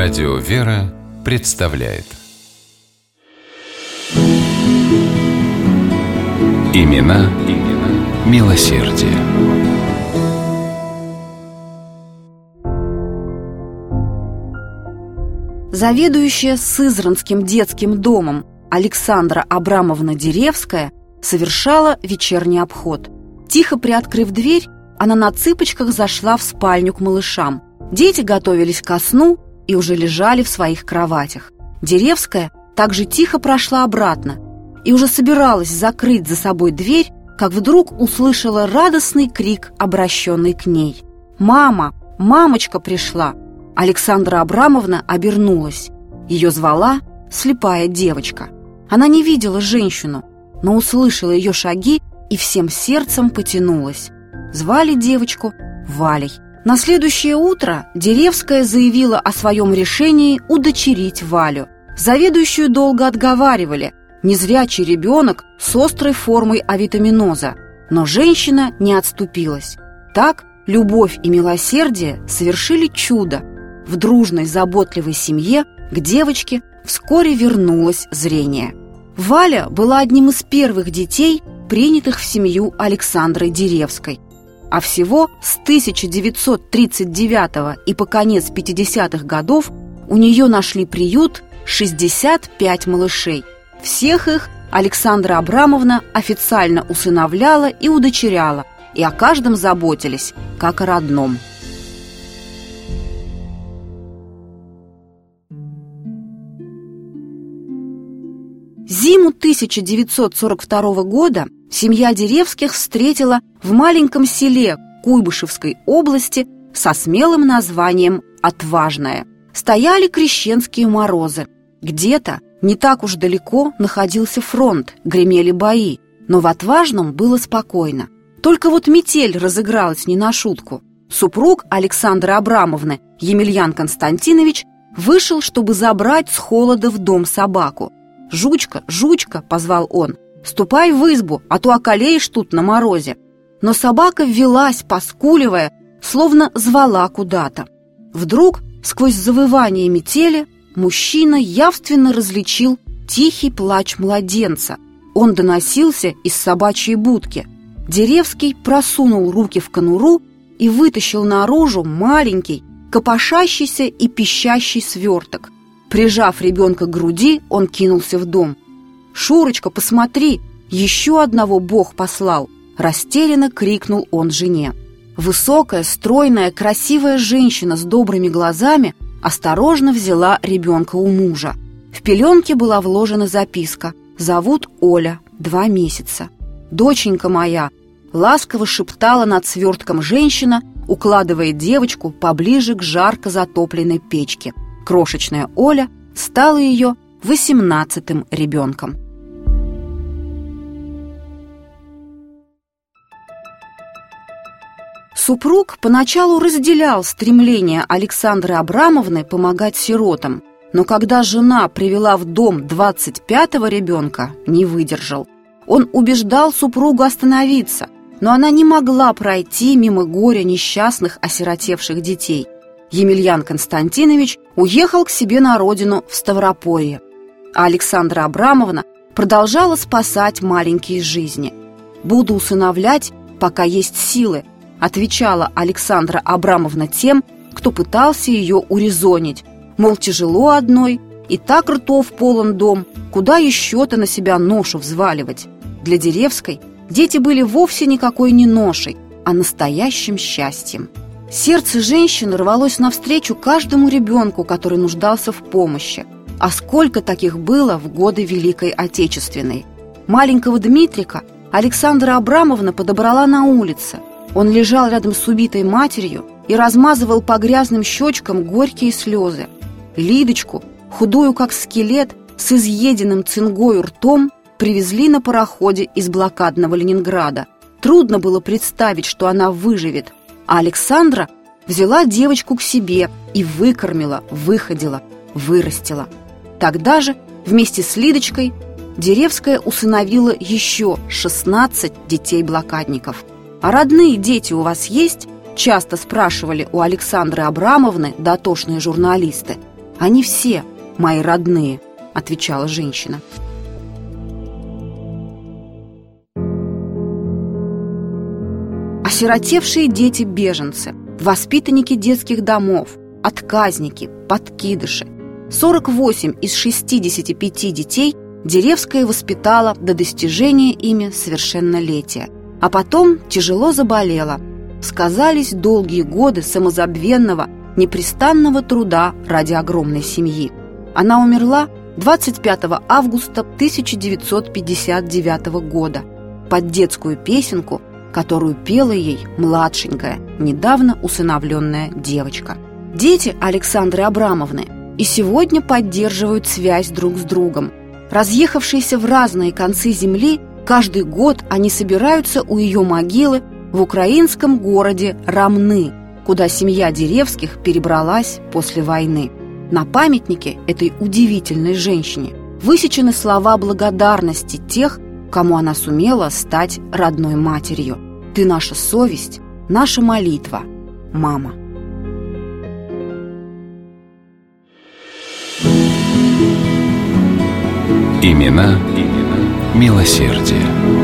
Радио «Вера» представляет Имена, имена милосердие. Заведующая Сызранским детским домом Александра Абрамовна Деревская совершала вечерний обход. Тихо приоткрыв дверь, она на цыпочках зашла в спальню к малышам. Дети готовились ко сну и уже лежали в своих кроватях. Деревская также тихо прошла обратно и уже собиралась закрыть за собой дверь, как вдруг услышала радостный крик, обращенный к ней. «Мама! Мамочка пришла!» Александра Абрамовна обернулась. Ее звала слепая девочка. Она не видела женщину, но услышала ее шаги и всем сердцем потянулась. Звали девочку Валей. На следующее утро Деревская заявила о своем решении удочерить Валю. Заведующую долго отговаривали. Незрячий ребенок с острой формой авитаминоза. Но женщина не отступилась. Так любовь и милосердие совершили чудо. В дружной, заботливой семье к девочке вскоре вернулось зрение. Валя была одним из первых детей, принятых в семью Александры Деревской. А всего с 1939 и по конец 50-х годов у нее нашли приют 65 малышей. Всех их Александра Абрамовна официально усыновляла и удочеряла, и о каждом заботились, как о родном. Зиму 1942 года семья Деревских встретила в маленьком селе Куйбышевской области со смелым названием «Отважное». Стояли крещенские морозы. Где-то, не так уж далеко, находился фронт, гремели бои, но в Отважном было спокойно. Только вот метель разыгралась не на шутку. Супруг Александры Абрамовны, Емельян Константинович, вышел, чтобы забрать с холода в дом собаку – «Жучка, жучка!» — позвал он. «Ступай в избу, а то околеешь тут на морозе!» Но собака ввелась, поскуливая, словно звала куда-то. Вдруг, сквозь завывание метели, мужчина явственно различил тихий плач младенца. Он доносился из собачьей будки. Деревский просунул руки в конуру и вытащил наружу маленький, копошащийся и пищащий сверток – Прижав ребенка к груди, он кинулся в дом. «Шурочка, посмотри! Еще одного Бог послал!» Растерянно крикнул он жене. Высокая, стройная, красивая женщина с добрыми глазами осторожно взяла ребенка у мужа. В пеленке была вложена записка «Зовут Оля, два месяца». «Доченька моя!» ласково шептала над свертком женщина, укладывая девочку поближе к жарко затопленной печке – крошечная Оля стала ее восемнадцатым ребенком. Супруг поначалу разделял стремление Александры Абрамовны помогать сиротам, но когда жена привела в дом 25-го ребенка, не выдержал. Он убеждал супругу остановиться, но она не могла пройти мимо горя несчастных осиротевших детей – Емельян Константинович уехал к себе на родину в Ставрополье, а Александра Абрамовна продолжала спасать маленькие жизни. «Буду усыновлять, пока есть силы», отвечала Александра Абрамовна тем, кто пытался ее урезонить. Мол, тяжело одной, и так ртов полон дом, куда еще-то на себя ношу взваливать. Для Деревской дети были вовсе никакой не ношей, а настоящим счастьем. Сердце женщины рвалось навстречу каждому ребенку, который нуждался в помощи. А сколько таких было в годы Великой Отечественной? Маленького Дмитрика Александра Абрамовна подобрала на улице. Он лежал рядом с убитой матерью и размазывал по грязным щечкам горькие слезы. Лидочку, худую как скелет, с изъеденным цингою ртом, привезли на пароходе из блокадного Ленинграда. Трудно было представить, что она выживет – а Александра взяла девочку к себе и выкормила, выходила, вырастила. Тогда же вместе с Лидочкой Деревская усыновила еще 16 детей-блокадников. «А родные дети у вас есть?» Часто спрашивали у Александры Абрамовны дотошные журналисты. Они все мои родные, отвечала женщина. Осиротевшие дети-беженцы, воспитанники детских домов, отказники, подкидыши. 48 из 65 детей Деревская воспитала до достижения ими совершеннолетия, а потом тяжело заболела. Сказались долгие годы самозабвенного, непрестанного труда ради огромной семьи. Она умерла 25 августа 1959 года под детскую песенку, которую пела ей младшенькая, недавно усыновленная девочка. Дети Александры Абрамовны и сегодня поддерживают связь друг с другом. Разъехавшиеся в разные концы земли, каждый год они собираются у ее могилы в украинском городе Рамны, куда семья Деревских перебралась после войны. На памятнике этой удивительной женщине высечены слова благодарности тех, кому она сумела стать родной матерью. Ты наша совесть, наша молитва, мама. Имена, имена милосердие.